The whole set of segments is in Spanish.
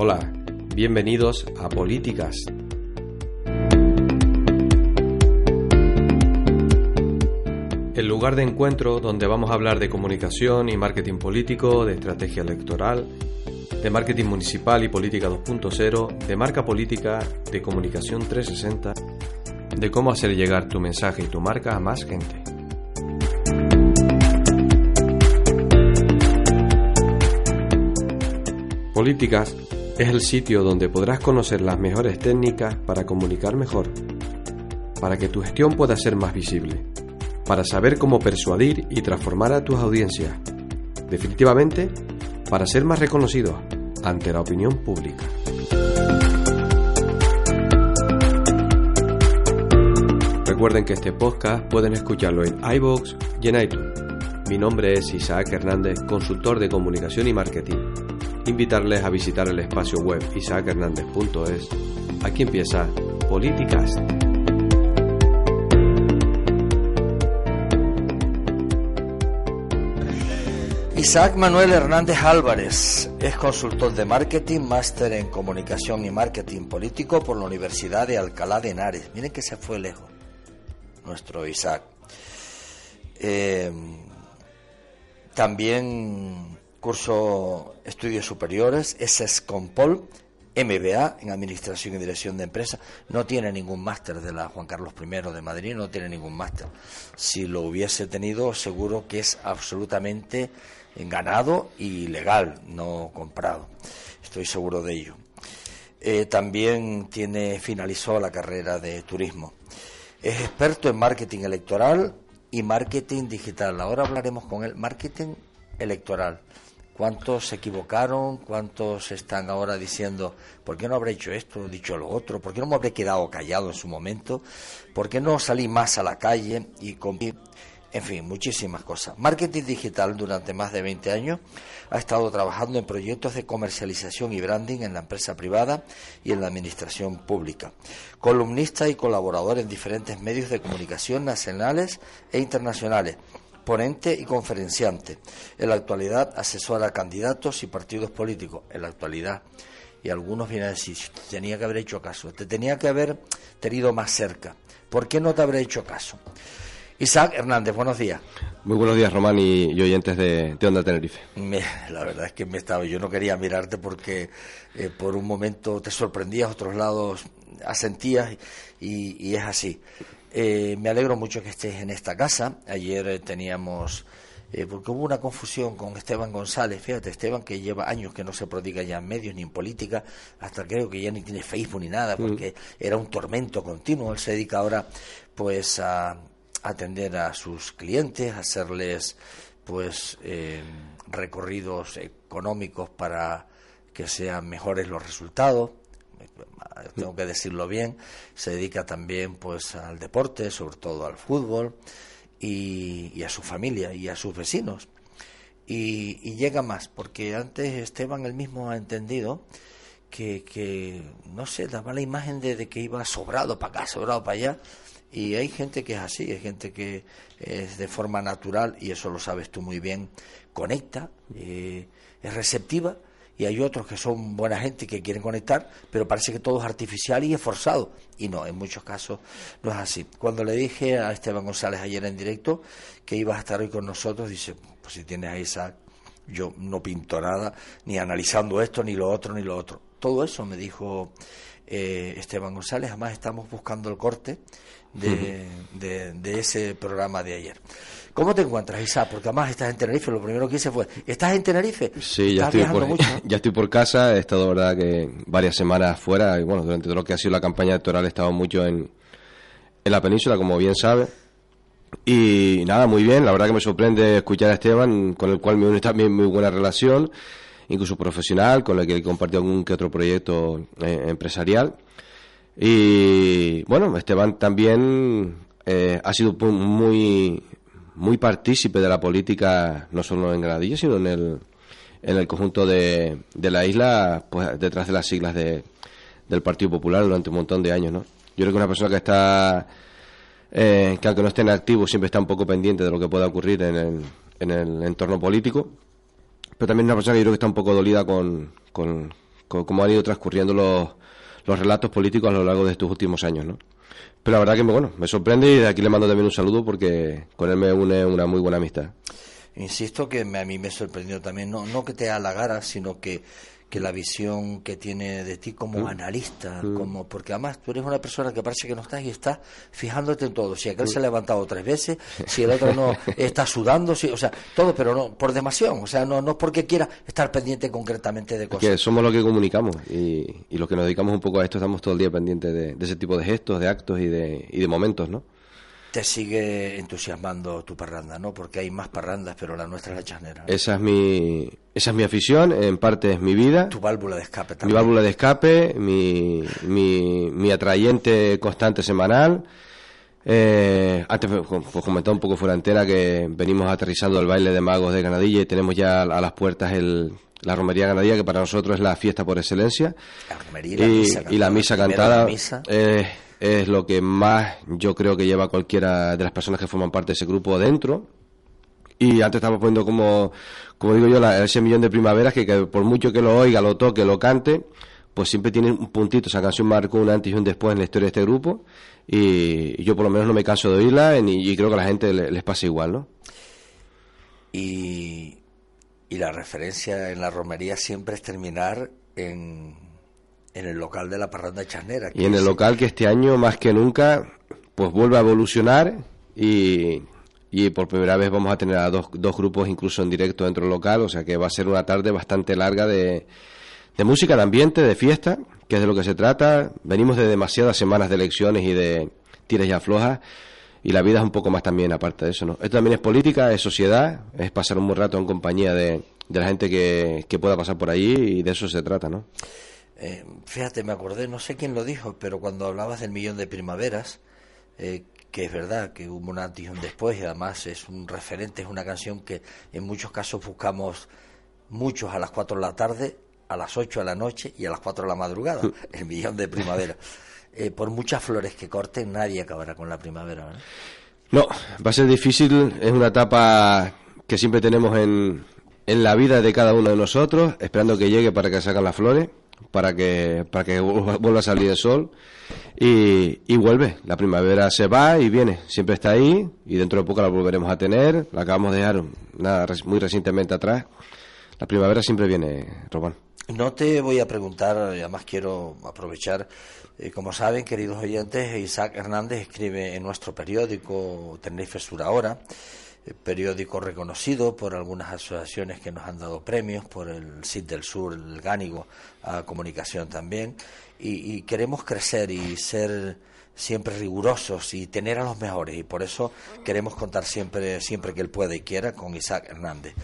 Hola, bienvenidos a Políticas. El lugar de encuentro donde vamos a hablar de comunicación y marketing político, de estrategia electoral, de marketing municipal y política 2.0, de marca política, de comunicación 360, de cómo hacer llegar tu mensaje y tu marca a más gente. Políticas es el sitio donde podrás conocer las mejores técnicas para comunicar mejor, para que tu gestión pueda ser más visible, para saber cómo persuadir y transformar a tus audiencias, definitivamente para ser más reconocidos ante la opinión pública. Recuerden que este podcast pueden escucharlo en iVoox y en iTunes. Mi nombre es Isaac Hernández, consultor de comunicación y marketing invitarles a visitar el espacio web isaachernandez.es. Aquí empieza Políticas. Isaac Manuel Hernández Álvarez es consultor de marketing, máster en comunicación y marketing político por la Universidad de Alcalá de Henares. Miren que se fue lejos nuestro Isaac. Eh, también curso estudios superiores, es Escompol, MBA en Administración y Dirección de Empresas. No tiene ningún máster de la Juan Carlos I de Madrid, no tiene ningún máster. Si lo hubiese tenido, seguro que es absolutamente ganado y legal, no comprado. Estoy seguro de ello. Eh, también tiene, finalizó la carrera de turismo. Es experto en marketing electoral y marketing digital. Ahora hablaremos con él. Marketing electoral. ¿Cuántos se equivocaron? ¿Cuántos están ahora diciendo, ¿por qué no habré hecho esto, dicho lo otro? ¿Por qué no me habré quedado callado en su momento? ¿Por qué no salí más a la calle y con... En fin, muchísimas cosas. Marketing digital durante más de 20 años ha estado trabajando en proyectos de comercialización y branding en la empresa privada y en la administración pública. Columnista y colaborador en diferentes medios de comunicación nacionales e internacionales ponente y conferenciante. En la actualidad asesora a candidatos y partidos políticos. En la actualidad. Y algunos vienen a decir, tenía que haber hecho caso, te tenía que haber tenido más cerca. ¿Por qué no te habré hecho caso? Isaac Hernández, buenos días. Muy buenos días, Román y, oyentes de, de, Onda Tenerife. la verdad es que me estaba, yo no quería mirarte porque eh, por un momento te sorprendías, otros lados asentías y, y es así. Eh, me alegro mucho que estés en esta casa. Ayer eh, teníamos, eh, porque hubo una confusión con Esteban González, fíjate, Esteban que lleva años que no se prodiga ya en medios ni en política, hasta creo que ya ni tiene Facebook ni nada, porque mm. era un tormento continuo. Él se dedica ahora pues a atender a sus clientes, a hacerles pues recorridos económicos para que sean mejores los resultados tengo que decirlo bien, se dedica también pues al deporte, sobre todo al fútbol, y, a su familia y a sus vecinos. Y, llega más, porque antes Esteban él mismo ha entendido que, que no sé, daba la imagen de, que iba sobrado para acá, sobrado para allá, y hay gente que es así, hay gente que es de forma natural, y eso lo sabes tú muy bien, conecta, eh, es receptiva, y hay otros que son buena gente que quieren conectar, pero parece que todo es artificial y es forzado. Y no, en muchos casos no es así. Cuando le dije a Esteban González ayer en directo que ibas a estar hoy con nosotros, dice, pues si tienes a Isaac, yo no pinto nada, ni analizando esto, ni lo otro, ni lo otro. Todo eso me dijo eh, Esteban González, además estamos buscando el corte de, de ese programa de ayer. ¿Cómo te encuentras, Isa? Porque además estás en Tenerife, lo primero que hice fue, ¿estás en Tenerife? Sí, ya estoy, por, ya estoy por casa, he estado, verdad, que varias semanas fuera, y bueno, durante todo lo que ha sido la campaña electoral he estado mucho en, en la península, como bien sabe. Y nada, muy bien, la verdad que me sorprende escuchar a Esteban, con el cual me une también muy buena relación, incluso profesional, con el que he compartido algún que otro proyecto eh, empresarial. Y bueno, Esteban también eh, ha sido muy muy partícipe de la política, no solo en Granadilla, sino en el, en el conjunto de, de la isla, pues detrás de las siglas de, del Partido Popular durante un montón de años, ¿no? Yo creo que una persona que está, eh, que aunque no esté en activo, siempre está un poco pendiente de lo que pueda ocurrir en el, en el entorno político, pero también una persona que yo creo que está un poco dolida con, con, cómo han ido transcurriendo los, los relatos políticos a lo largo de estos últimos años, ¿no? Pero la verdad que bueno, me sorprende y de aquí le mando también un saludo porque con él me une una muy buena amistad. Insisto que a mí me sorprendió también, no, no que te halagara, sino que que la visión que tiene de ti como mm. analista, mm. como porque además tú eres una persona que parece que no estás y estás fijándote en todo. Si aquel mm. se ha levantado tres veces, si el otro no está sudando, si, o sea, todo, pero no por demasiado, o sea, no no porque quiera estar pendiente concretamente de cosas. que somos los que comunicamos y, y los que nos dedicamos un poco a esto estamos todo el día pendientes de, de ese tipo de gestos, de actos y de, y de momentos, ¿no? Te sigue entusiasmando tu parranda, ¿no? Porque hay más parrandas, pero la nuestra es la chanera. Esa es mi esa es mi afición, en parte es mi vida. Tu válvula de escape también. Mi válvula de escape, mi, mi, mi atrayente constante semanal. Eh, antes pues, pues comentaba un poco fuera antena que venimos aterrizando el baile de magos de Ganadilla y tenemos ya a las puertas el, la romería ganadilla que para nosotros es la fiesta por excelencia. La romería y la misa cantada. Y la misa cantada. Eh, es lo que más yo creo que lleva cualquiera de las personas que forman parte de ese grupo dentro. Y antes estamos poniendo como, como digo yo, ese millón de primaveras que, por mucho que lo oiga, lo toque, lo cante, pues siempre tiene un puntito. Esa canción marcó un antes y un después en la historia de este grupo. Y, yo por lo menos no me canso de oírla y, creo que a la gente les, pasa igual, ¿no? Y, y la referencia en la romería siempre es terminar en en el local de la parranda charnera. Y en el local que este año más que nunca pues vuelve a evolucionar y, y por primera vez vamos a tener a dos, dos grupos incluso en directo dentro del local, o sea que va a ser una tarde bastante larga de, de música, de ambiente, de fiesta, que es de lo que se trata. Venimos de demasiadas semanas de elecciones y de tiras y aflojas y la vida es un poco más también aparte de eso, ¿no? Esto también es política, es sociedad, es pasar un buen rato en compañía de, de la gente que, que pueda pasar por allí y de eso se trata, ¿no? Eh, fíjate, me acordé, no sé quién lo dijo, pero cuando hablabas del millón de primaveras, eh, que es verdad que hubo un antes y un después, y además es un referente, es una canción que en muchos casos buscamos muchos a las 4 de la tarde, a las 8 de la noche y a las 4 de la madrugada, el millón de primavera. Eh, por muchas flores que corten, nadie acabará con la primavera. ¿no? va a ser difícil, es una etapa que siempre tenemos en, en la vida de cada uno de nosotros, esperando que llegue para que sacan las flores para que, para que vuelva a salir el sol y, y, vuelve. La primavera se va y viene, siempre está ahí y dentro de poco la volveremos a tener. La acabamos de dejar nada, muy recientemente atrás. La primavera siempre viene, Robán. No te voy a preguntar, además quiero aprovechar, eh, como saben, queridos oyentes, Isaac Hernández escribe en nuestro periódico Tenerife Sur Ahora periódico reconocido por algunas asociaciones que nos han dado premios, por el CID del Sur, el Gánigo, a comunicación también, y, queremos crecer y ser siempre rigurosos y tener a los mejores, y por eso queremos contar siempre, siempre que él pueda y quiera, con Isaac Hernández.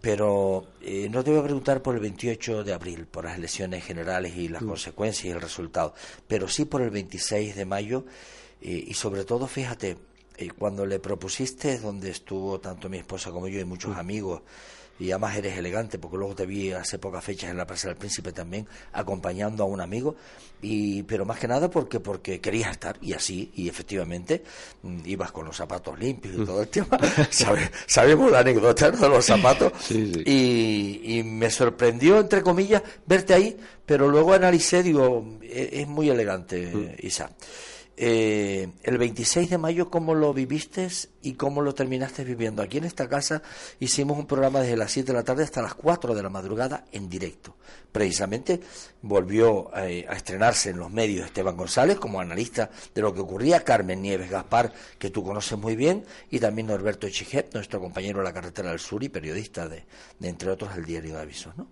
Pero eh, no te voy a preguntar por el 28 de abril, por las elecciones generales y las mm. consecuencias y el resultado, pero sí por el 26 de mayo eh, y sobre todo, fíjate, y cuando le propusiste, donde estuvo tanto mi esposa como yo y muchos mm. amigos, y además eres elegante, porque luego te vi hace pocas fechas en la Plaza del Príncipe también, acompañando a un amigo, y pero más que nada porque porque querías estar, y así, y efectivamente, mm, ibas con los zapatos limpios y mm. todo el tema. sabemos la anécdota de los zapatos, Y, me sorprendió, entre comillas, verte ahí, pero luego analicé, digo, e, es, muy elegante, Isa. Eh, el 26 de mayo, ¿cómo lo viviste y cómo lo terminaste viviendo? Aquí en esta casa hicimos un programa desde las 7 de la tarde hasta las 4 de la madrugada en directo. Precisamente volvió eh, a estrenarse en los medios Esteban González como analista de lo que ocurría, Carmen Nieves Gaspar, que tú conoces muy bien, y también Norberto Echijet, nuestro compañero de la carretera del sur y periodista de, entre otros, el diario de avisos. ¿no?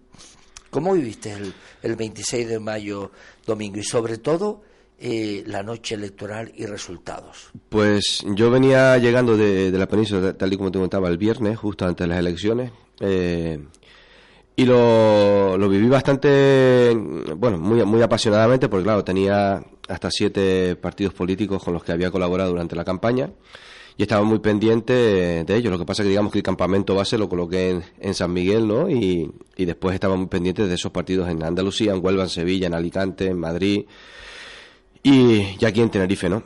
¿Cómo viviste el, el 26 de mayo, domingo? Y sobre todo, eh, la noche electoral y resultados? Pues yo venía llegando de, la península, tal y como te contaba, el viernes, justo antes de las elecciones. Eh, y lo, lo, viví bastante, bueno, muy, muy apasionadamente, porque claro, tenía hasta siete partidos políticos con los que había colaborado durante la campaña y estaba muy pendiente de ellos. Lo que pasa es que digamos que el campamento base lo coloqué en, en San Miguel, ¿no? Y, y después estaba muy pendiente de esos partidos en Andalucía, en Huelva, en Sevilla, en Alicante, en Madrid, y, aquí en Tenerife, ¿no?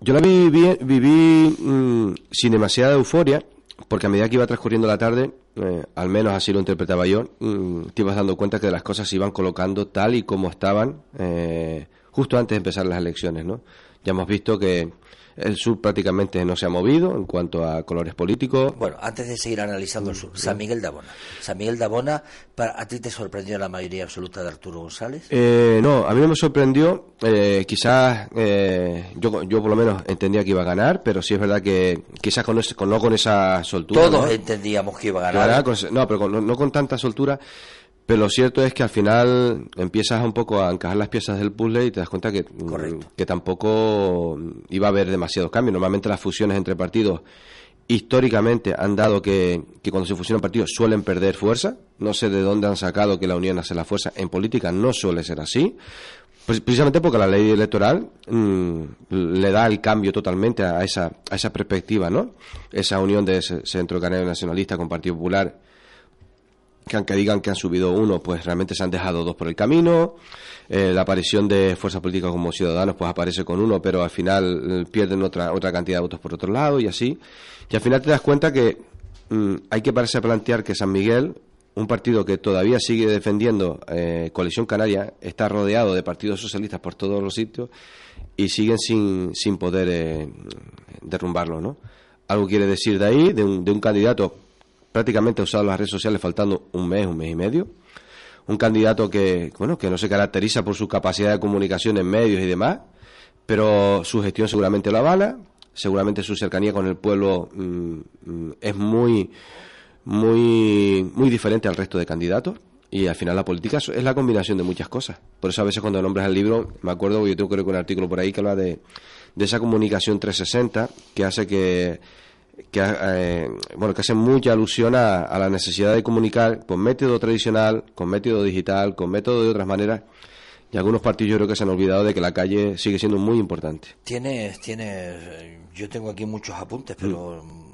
Yo la viví, mm, sin demasiada euforia, porque a medida que iba transcurriendo la tarde, eh, al menos así lo interpretaba yo, mm, te ibas dando cuenta que las cosas se iban colocando tal y como estaban eh, justo antes de empezar las elecciones, ¿no? Ya hemos visto que el sur prácticamente no se ha movido en cuanto a colores políticos. Bueno, antes de seguir analizando el sur, San Miguel de Abona. San Miguel de Abona, ¿a ti te sorprendió la mayoría absoluta de Arturo González? Eh, no, a mí no me sorprendió. Eh, quizás eh, yo, yo por lo menos entendía que iba a ganar, pero sí es verdad que quizás con, no con esa soltura. Todos entendíamos que iba a ganar. no, pero no con tanta soltura. Pero lo cierto es que al final empiezas un poco a encajar las piezas del puzzle y te das cuenta que, mm, que tampoco iba a haber demasiados cambios. Normalmente las fusiones entre partidos históricamente han dado que, que, cuando se fusionan partidos suelen perder fuerza. No sé de dónde han sacado que la unión hace la fuerza. En política no suele ser así. Pues precisamente porque la ley electoral mm, le da el cambio totalmente a esa, a esa perspectiva, ¿no? Esa unión de ese centro canario nacionalista con Partido Popular que aunque digan que han subido uno, pues realmente se han dejado dos por el camino. Eh, la aparición de fuerzas políticas como Ciudadanos, pues aparece con uno, pero al final eh, pierden otra, otra cantidad de votos por otro lado y así. Y al final te das cuenta que mm, hay que pararse a plantear que San Miguel, un partido que todavía sigue defendiendo eh, Coalición Canaria, está rodeado de partidos socialistas por todos los sitios y siguen sin, sin poder derrumbarlo, ¿no? Algo quiere decir de ahí, de un, de un candidato prácticamente ha usado las redes sociales faltando un mes, un mes y medio. Un candidato que, bueno, que no se caracteriza por su capacidad de comunicación en medios y demás, pero su gestión seguramente lo avala, seguramente su cercanía con el pueblo mm, mm, es muy, muy, muy diferente al resto de candidatos. Y al final la política es la combinación de muchas cosas. Por eso a veces cuando nombras el libro, me acuerdo, yo tengo creo que un artículo por ahí que habla de, de esa comunicación 360 que hace que que, eh, bueno, que hace mucha alusión a, la necesidad de comunicar con método tradicional, con método digital, con método de otras maneras. Y algunos partidos yo creo que se han olvidado de que la calle sigue siendo muy importante. Tienes, tienes, yo tengo aquí muchos apuntes, pero mm.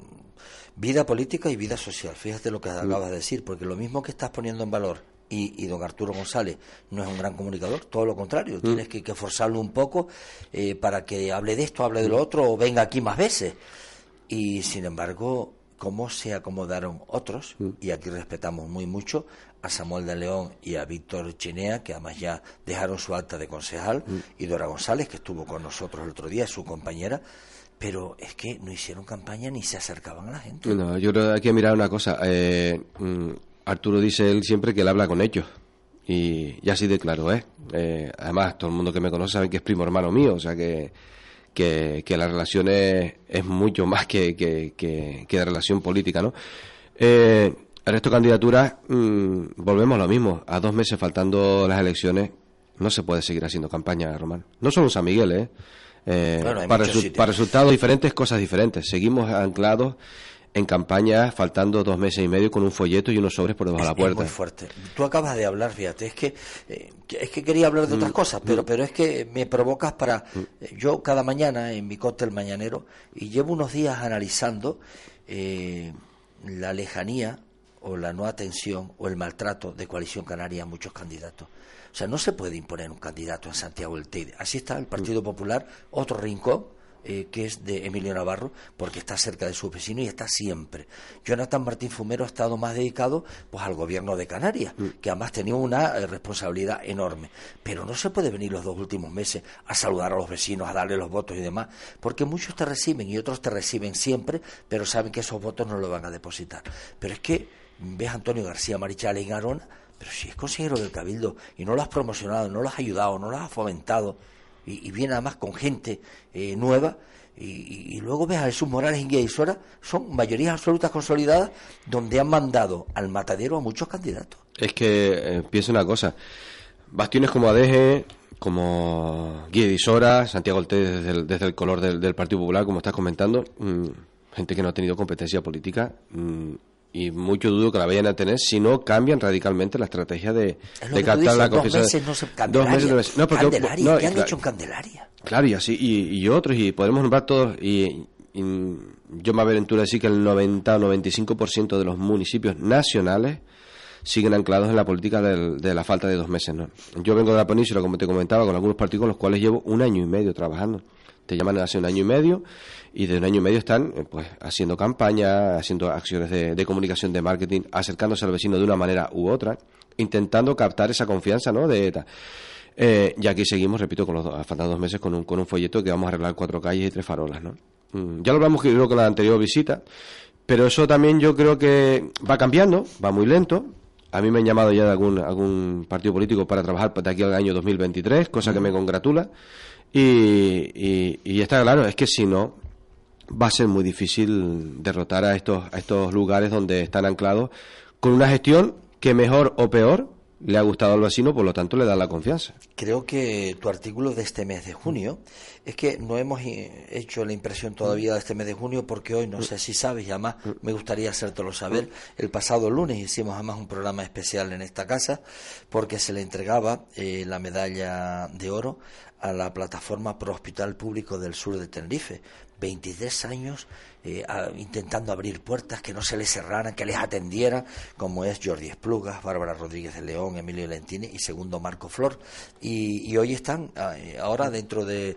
vida política y vida social. Fíjate lo que mm. acabas de decir, porque lo mismo que estás poniendo en valor y, don Arturo González no es un gran comunicador, todo lo contrario, mm. tienes que, forzarlo un poco eh, para que hable de esto, hable de lo otro o venga aquí más veces. Y sin embargo, cómo se acomodaron otros, mm. y aquí respetamos muy mucho a Samuel de León y a Víctor Chinea, que además ya dejaron su acta de concejal, mm. y Dora González, que estuvo con nosotros el otro día, su compañera, pero es que no hicieron campaña ni se acercaban a la gente. No, yo creo que hay que mirar una cosa. Eh, mm, Arturo dice él siempre que él habla con ellos. Y, así de claro es. Eh, además, todo el mundo que me conoce sabe que es primo hermano mío, o sea que que, que la relación es, mucho más que, que, que, relación política, ¿no? Eh, el resto de candidaturas, mm, volvemos a lo mismo. A dos meses faltando las elecciones, no se puede seguir haciendo campaña, Román. No solo en San Miguel, ¿eh? eh para, para resultados diferentes, cosas diferentes. Seguimos anclados en campaña faltando dos meses y medio con un folleto y unos sobres por debajo de la puerta. Es muy fuerte. Tú acabas de hablar, fíjate, es que eh, es que quería hablar de otras mm, cosas, pero mm. pero es que me provocas para mm. eh, yo cada mañana en mi cóctel mañanero y llevo unos días analizando eh, la lejanía o la no atención o el maltrato de Coalición Canaria a muchos candidatos. O sea, no se puede imponer un candidato en Santiago del Teide. Así está el Partido Popular, otro rincón eh, que es de Emilio Navarro, porque está cerca de su vecino y está siempre. Jonathan Martín Fumero ha estado más dedicado pues al gobierno de Canarias, mm. que además tenía una eh, responsabilidad enorme. Pero no se puede venir los dos últimos meses a saludar a los vecinos, a darle los votos y demás, porque muchos te reciben y otros te reciben siempre, pero saben que esos votos no los van a depositar. Pero es que ves a Antonio García Marichal en Arona, pero si es consejero del Cabildo y no lo has promocionado, no lo has ayudado, no lo has fomentado, y, viene además con gente eh, nueva. Y, luego ves a Jesús Morales y Guía son mayorías absolutas consolidadas donde han mandado al matadero a muchos candidatos. Es que eh, piensa una cosa, bastiones como Adeje, como Guía Sora, Santiago Ortega desde el, color del, Partido Popular, como estás comentando, mm, gente que no ha tenido competencia política, mm, y mucho dudo que la vayan a tener si no cambian radicalmente la estrategia de, de captar la confianza. Dos meses no se Dos meses no, porque, Candelaria, ¿qué han hecho en Candelaria? Claro, y así, y, otros, y podemos nombrar todos, y, yo me aventuro a decir que el 90 o 95% de los municipios nacionales siguen anclados en la política de la falta de dos meses. ¿no? Yo vengo de la península, como te comentaba, con algunos partidos con los cuales llevo un año y medio trabajando. Te llaman hace un año y medio y de un año y medio están eh, pues haciendo campaña, haciendo acciones de, comunicación, de marketing, acercándose al vecino de una manera u otra, intentando captar esa confianza, ¿no? De eh, y aquí seguimos, repito, con los faltan dos meses con un, con un folleto que vamos a arreglar cuatro calles y tres farolas, ¿no? Mm, ya lo hablamos creo con la anterior visita, pero eso también yo creo que va cambiando, va muy lento. A mí me han llamado ya de algún, algún partido político para trabajar de aquí al año 2023, cosa que me congratula. Y, y, está claro, es que si no, va a ser muy difícil derrotar a estos, a estos lugares donde están anclados con una gestión que mejor o peor le ha gustado al vecino, por lo tanto le da la confianza. Creo que tu artículo de este mes de junio es que no hemos eh, hecho la impresión todavía de este mes de junio porque hoy no sé si sabes y además me gustaría hacértelo saber. El pasado lunes hicimos además un programa especial en esta casa porque se le entregaba eh, la medalla de oro a la plataforma Pro Hospital Público del Sur de Tenerife. 23 años eh, intentando abrir puertas que no se les cerraran, que les atendieran, como es Jordi Esplugas, Bárbara Rodríguez de León, Emilio Lentini y segundo Marco Flor. Y, hoy están, ah, eh, ahora dentro de,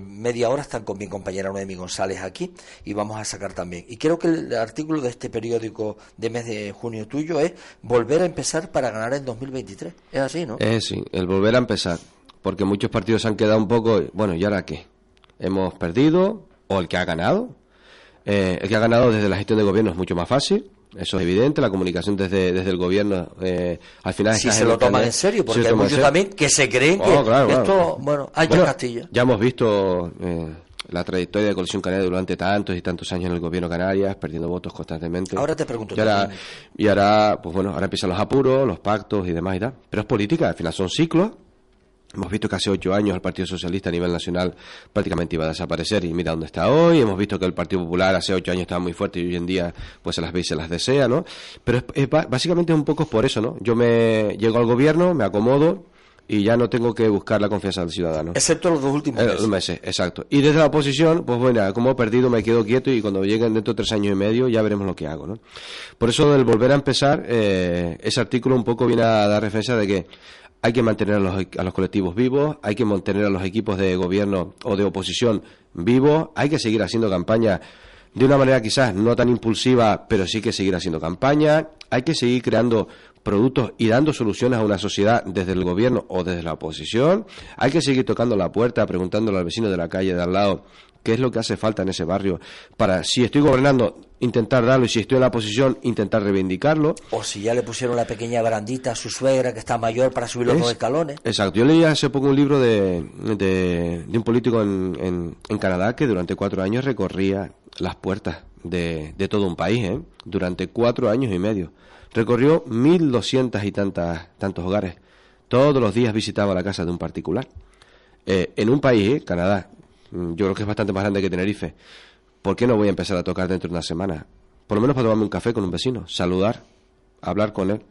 media hora, están con mi compañera Noemi González aquí y vamos a sacar también. Y creo que el artículo de este periódico de mes de junio tuyo es volver a empezar para ganar en 2023. Es así, ¿no? Es sí, el volver a empezar. Porque muchos partidos han quedado un poco, bueno, ¿y ahora qué? Hemos perdido, o el que ha ganado, eh, el que ha ganado desde la gestión de gobierno es mucho más fácil. Eso es evidente, la comunicación desde, desde el gobierno eh, al final si se lo toman en serio, porque hay muchos también que se creen oh, que esto, bueno, hay bueno, Castilla. Ya hemos visto eh, la trayectoria de Coalición Canaria durante tantos y tantos años en el gobierno Canarias, perdiendo votos constantemente. Ahora te pregunto. Y ahora, y ahora, pues bueno, ahora empiezan los apuros, los pactos y demás y tal. Pero es política, al final son ciclos Hemos visto que hace ocho años el Partido Socialista a nivel nacional prácticamente iba a desaparecer y mira dónde está hoy. Hemos visto que el Partido Popular hace ocho años estaba muy fuerte y hoy en día pues se las ve y se las desea, ¿no? Pero es, básicamente un poco por eso, ¿no? Yo me llego al gobierno, me acomodo y ya no tengo que buscar la confianza del ciudadano. Excepto los dos últimos eh, meses. exacto. Y desde la oposición, pues bueno, como he perdido me quedo quieto y cuando lleguen dentro de tres años y medio ya veremos lo que hago, ¿no? Por eso del volver a empezar, eh, ese artículo un poco viene a dar referencia de que hay que mantener a los, a los, colectivos vivos, hay que mantener a los equipos de gobierno o de oposición vivos, hay que seguir haciendo campaña de una manera quizás no tan impulsiva, pero sí que seguir haciendo campaña, hay que seguir creando productos y dando soluciones a una sociedad desde el gobierno o desde la oposición, hay que seguir tocando la puerta, preguntándole al vecino de la calle de al lado qué es lo que hace falta en ese barrio para, si estoy gobernando, intentar darlo y si estoy en la posición, intentar reivindicarlo. O si ya le pusieron la pequeña barandita a su suegra que está mayor para subir los dos escalones. Exacto. Yo leí hace poco un libro de, de, un político en, en, Canadá que durante cuatro años recorría las puertas de, de todo un país, ¿eh? durante cuatro años y medio. Recorrió mil doscientas y tantas, tantos hogares. Todos los días visitaba la casa de un particular. Eh, en un país, ¿eh? Canadá, yo creo que es bastante más grande que Tenerife. ¿Por qué no voy a empezar a tocar dentro de una semana? Por lo menos para tomarme un café con un vecino, saludar, hablar con él.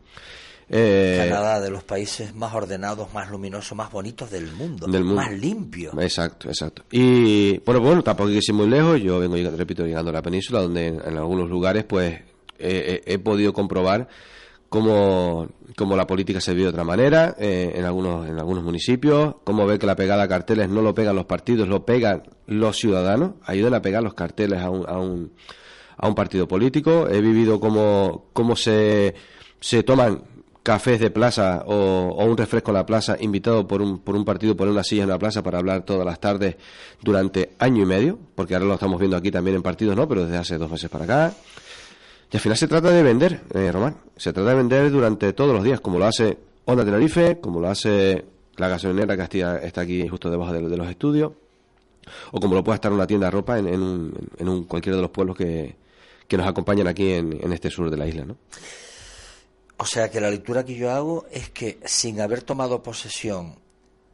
Eh, Canadá, de los países más ordenados, más luminosos, más bonitos del mundo, del mundo. más limpio. Exacto, exacto. Y bueno, bueno, tampoco hay que ir muy lejos. Yo vengo, repito, llegando a la península, donde en, algunos lugares, pues, he podido comprobar cómo, cómo la política se vive de otra manera eh, en, algunos, en algunos municipios, cómo ve que la pegada a carteles no lo pegan los partidos, lo pegan los ciudadanos, ayudan a pegar los carteles a un, a un, a un partido político. He vivido cómo, cómo se, se toman cafés de plaza o, o, un refresco en la plaza invitado por un, por un partido por una silla en la plaza para hablar todas las tardes durante año y medio, porque ahora lo estamos viendo aquí también en partidos, ¿no? Pero desde hace dos meses para acá. Y al final se trata de vender, eh, Román. Se trata de vender durante todos los días, como lo hace Onda Tenerife, como lo hace la gasolinera que está aquí justo debajo de, los estudios, o como lo puede estar una tienda de ropa en, en, un, en un, cualquiera de los pueblos que, que nos acompañan aquí en, en este sur de la isla, ¿no? O sea que la lectura que yo hago es que sin haber tomado posesión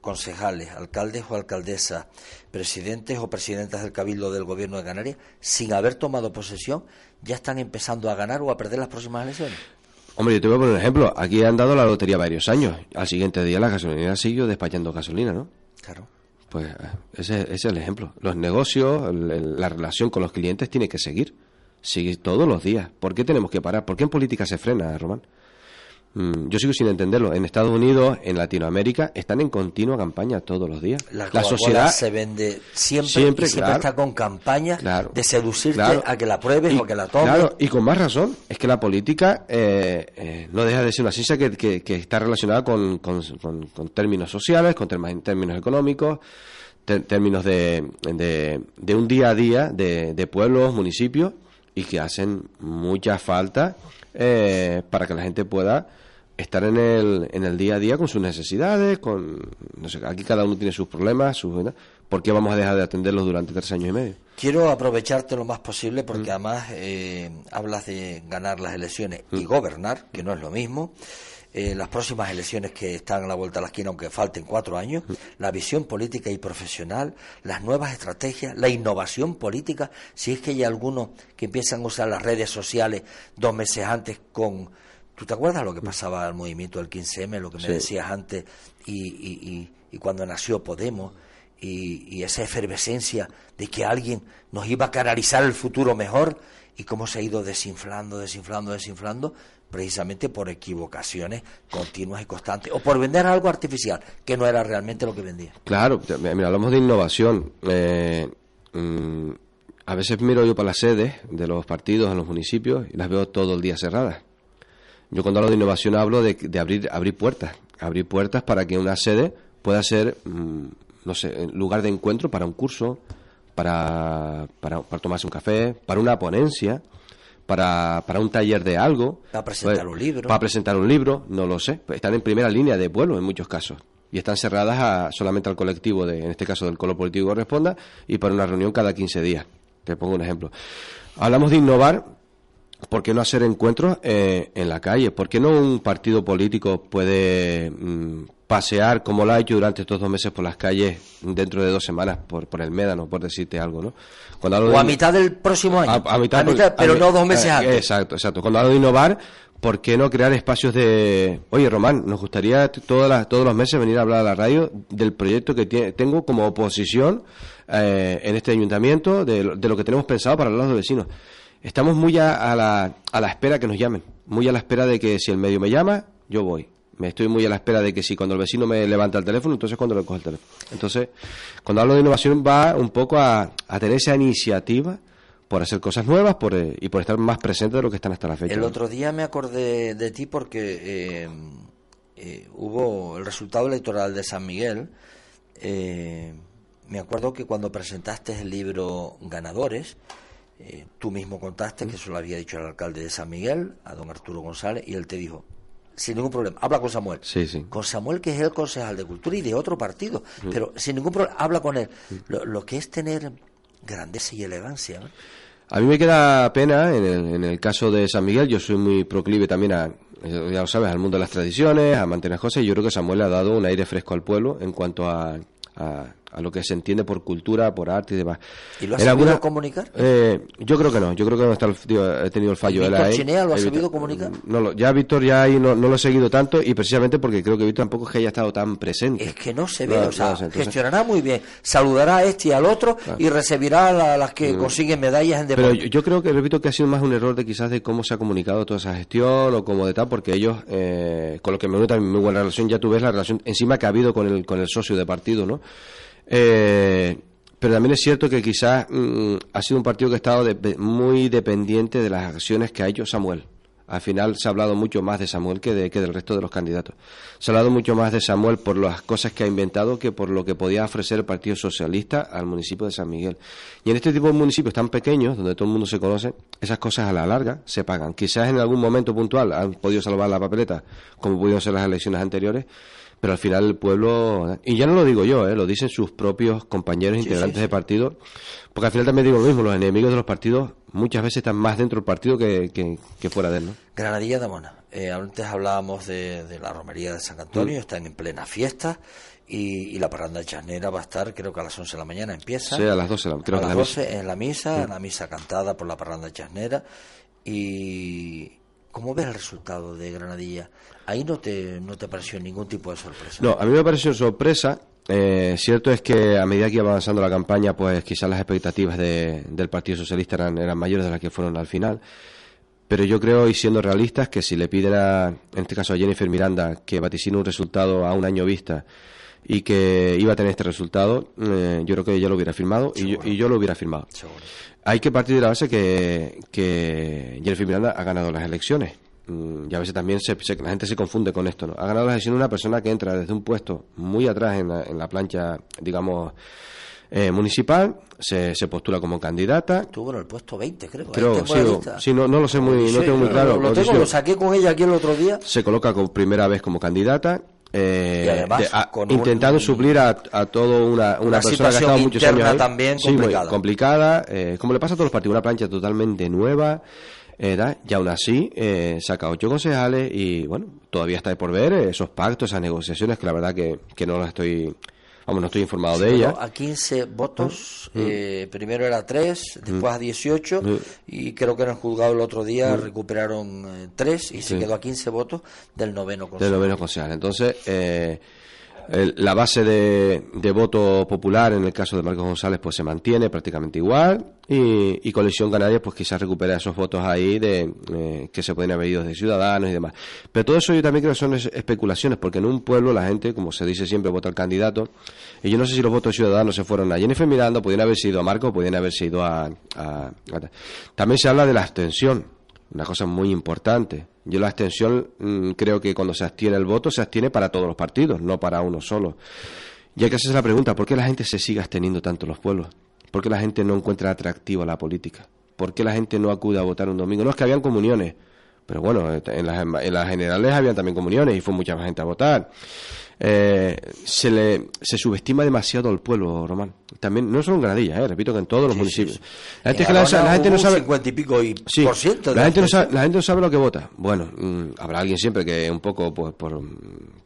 concejales, alcaldes o alcaldesas, presidentes o presidentas del Cabildo del Gobierno de Canarias, sin haber tomado posesión, ya están empezando a ganar o a perder las próximas elecciones. Hombre, yo te voy a poner un ejemplo. Aquí han dado la lotería varios años. Al siguiente día la gasolinera siguió despachando gasolina, ¿no? Claro. Pues eh, ese, es el ejemplo. Los negocios, la relación con los clientes tiene que seguir. Sigue todos los días. ¿Por qué tenemos que parar? ¿Por qué en política se frena, Román? Mm, yo sigo sin entenderlo. En Estados Unidos, en Latinoamérica, están en continua campaña todos los días. La, sociedad se vende siempre, siempre, siempre está con campaña de seducirte a que la pruebes o que la tomes. Claro, y con más razón, es que la política eh, eh, no deja de ser una ciencia que, que, está relacionada con, con, términos sociales, con términos económicos, términos de, de, de, un día a día de, de pueblos, municipios, y que hacen mucha falta eh, para que la gente pueda estar en el, en el día a día con sus necesidades, con, no sé, aquí cada uno tiene sus problemas, sus, ¿por qué vamos a dejar de atenderlos durante tres años y medio? Quiero aprovecharte lo más posible porque mm. además eh, hablas de ganar las elecciones y mm. gobernar, que no es lo mismo. Eh, las próximas elecciones que están a la vuelta de la esquina, aunque falten cuatro años, mm. la visión política y profesional, las nuevas estrategias, la innovación política, si es que hay algunos que empiezan a usar las redes sociales dos meses antes con ¿Tú te acuerdas lo que pasaba al movimiento del 15M, lo que me decías antes, y, cuando nació Podemos, y, esa efervescencia de que alguien nos iba a canalizar el futuro mejor, y cómo se ha ido desinflando, desinflando, desinflando, precisamente por equivocaciones continuas y constantes, o por vender algo artificial, que no era realmente lo que vendía. Claro, mira, hablamos de innovación. Eh, mm, a veces miro yo para las sedes de los partidos en los municipios y las veo todo el día cerradas yo cuando hablo de innovación hablo de, abrir, abrir puertas, abrir puertas para que una sede pueda ser, mm, no sé, lugar de encuentro para un curso, para, para, tomarse un café, para una ponencia, para, para un taller de algo. Para presentar pues, un libro. Para presentar un libro, no lo sé. Están en primera línea de pueblo en muchos casos. Y están cerradas solamente al colectivo, de, en este caso del color político que corresponda, y para una reunión cada 15 días. Te pongo un ejemplo. Hablamos de innovar ¿Por qué no hacer encuentros eh, en la calle? ¿Por qué no un partido político puede mm, pasear como lo ha hecho durante estos dos meses por las calles dentro de dos semanas por, por el Médano, por decirte algo, ¿no? o a mitad del próximo año. A, mitad, pero no dos meses antes. Exacto, exacto. Cuando hablo de innovar, ¿por qué no crear espacios de... Oye, Román, nos gustaría todas todos los meses venir a hablar a la radio del proyecto que tengo como oposición eh, en este ayuntamiento, de, de, lo que tenemos pensado para los vecinos estamos muy a, la, a la espera que nos llamen, muy a la espera de que si el medio me llama, yo voy. Me estoy muy a la espera de que si cuando el vecino me levanta el teléfono, entonces cuando le coge el teléfono. Entonces, cuando hablo de innovación va un poco a, tener esa iniciativa por hacer cosas nuevas por, eh, y por estar más presente de lo que están hasta la fecha. El otro día me acordé de ti porque eh, eh, hubo el resultado electoral de San Miguel. me acuerdo que cuando presentaste el libro Ganadores, eh, tú mismo contaste que eso lo había dicho el alcalde de San Miguel, a don Arturo González, y él te dijo, sin ningún problema, habla con Samuel. Sí, sí. Con Samuel, que es el concejal de Cultura y de otro partido, pero sin ningún problema, habla con él. Lo, que es tener grandeza y elegancia. A mí me queda pena en el, en el caso de San Miguel, yo soy muy proclive también a, ya lo sabes, al mundo de las tradiciones, a mantener cosas, y yo creo que Samuel ha dado un aire fresco al pueblo en cuanto a a lo que se entiende por cultura, por arte y demás. ¿Y lo has sabido comunicar? Eh, yo creo que no, yo creo que no está he tenido el fallo. ¿Víctor Chinea lo ha sabido comunicar? No, ya Víctor ya ahí no, lo he seguido tanto y precisamente porque creo que Víctor tampoco es que haya estado tan presente. Es que no se ve, o sea, gestionará muy bien, saludará a este y al otro y recibirá a las que mm. consiguen medallas en deporte. Pero yo, creo que, repito, que ha sido más un error de quizás de cómo se ha comunicado toda esa gestión o como de tal, porque ellos, eh, con lo que me gusta muy buena relación, ya tú ves la relación encima que ha habido con el, con el socio de partido, ¿no? Eh, pero también es cierto que quizás mm, ha sido un partido que ha estado muy dependiente de las acciones que ha hecho Samuel. Al final se ha hablado mucho más de Samuel que, de, que del resto de los candidatos. Se ha hablado mucho más de Samuel por las cosas que ha inventado que por lo que podía ofrecer el Partido Socialista al municipio de San Miguel. Y en este tipo de municipios tan pequeños, donde todo el mundo se conoce, esas cosas a la larga se pagan. Quizás en algún momento puntual han podido salvar la papeleta, como pudieron ser las elecciones anteriores, pero al final el pueblo, y ya no lo digo yo, ¿eh? lo dicen sus propios compañeros integrantes de partido, porque al final también digo lo mismo, los enemigos de los partidos muchas veces están más dentro del partido que, que, fuera de él. ¿no? Granadilla de Mona, eh, antes hablábamos de, la romería de San Antonio, mm. están en plena fiesta. Y, la parranda de Chasnera va a estar, creo que a las 11 de la mañana empieza. Sí, a las 12, creo a las 12 en la misa, en mm. la misa cantada por la parranda de Chasnera. Y, ¿Cómo ves el resultado de Granadilla? Ahí no te, no te pareció ningún tipo de sorpresa. No, a mí me pareció sorpresa. Eh, cierto es que a medida que iba avanzando la campaña, pues quizás las expectativas del Partido Socialista eran, eran mayores de las que fueron al final. pero yo creo, y siendo realistas, que si le piden a, en este caso a Jennifer Miranda, que vaticine un resultado a un año vista y que iba a tener este resultado, eh, yo creo que ella lo hubiera firmado y yo, lo hubiera firmado. Hay que partir de la base que, que Jennifer Miranda ha ganado las elecciones. Mm, y a veces también se, la gente se confunde con esto. ¿no? Ha ganado las elecciones una persona que entra desde un puesto muy atrás en la, en la plancha, digamos, eh, municipal, se, se, postula como candidata. Estuvo en el puesto 20, creo. creo sí, no, no, lo sé muy, no tengo muy claro. Lo, tengo, lo saqué con ella aquí el otro día. Se coloca por primera vez como candidata. Eh, intentando suplir a, a todo una, una, persona que ha estado muchos años también complicada, muy complicada eh, como le pasa a todos los partidos una plancha totalmente nueva eh, y aún así eh, saca ocho concejales y bueno todavía está por ver esos pactos esas negociaciones que la verdad que, que no las estoy Vamos, no estoy informado de ella. A 15 votos, mm. eh, primero era 3, después a 18, mm. y creo que en el juzgado el otro día mm. recuperaron 3 y se quedó a 15 votos del noveno concejal. Del noveno concejal. Entonces, eh, la base de, voto popular en el caso de Marcos González pues se mantiene prácticamente igual y, y Coalición Canaria pues quizás recupera esos votos ahí de eh, que se pueden haber ido de ciudadanos y demás. Pero todo eso yo también creo que son especulaciones porque en un pueblo la gente, como se dice siempre, vota al candidato. Y yo no sé si los votos de ciudadanos se fueron a Jennifer Miranda, podrían haber sido a Marcos, podrían haber sido a, a... También se habla de la abstención, una cosa muy importante yo la abstención mm, creo que cuando se abstiene el voto se abstiene para todos los partidos, no para uno solo. Y hay que hacerse la pregunta, ¿por qué la gente se sigue absteniendo tanto los pueblos? ¿Por qué la gente no encuentra atractiva la política? ¿Por qué la gente no acude a votar un domingo? No es que habían comuniones, pero bueno, en las, en las generales habían también comuniones y fue mucha gente a votar eh, se le se subestima demasiado al pueblo román. También no solo en Granadilla, eh, repito que en todos los municipios. La gente, la, gente no sabe 50 y pico y por ciento la gente no sabe, la gente no sabe lo que vota. Bueno, mm, habrá alguien siempre que un poco pues por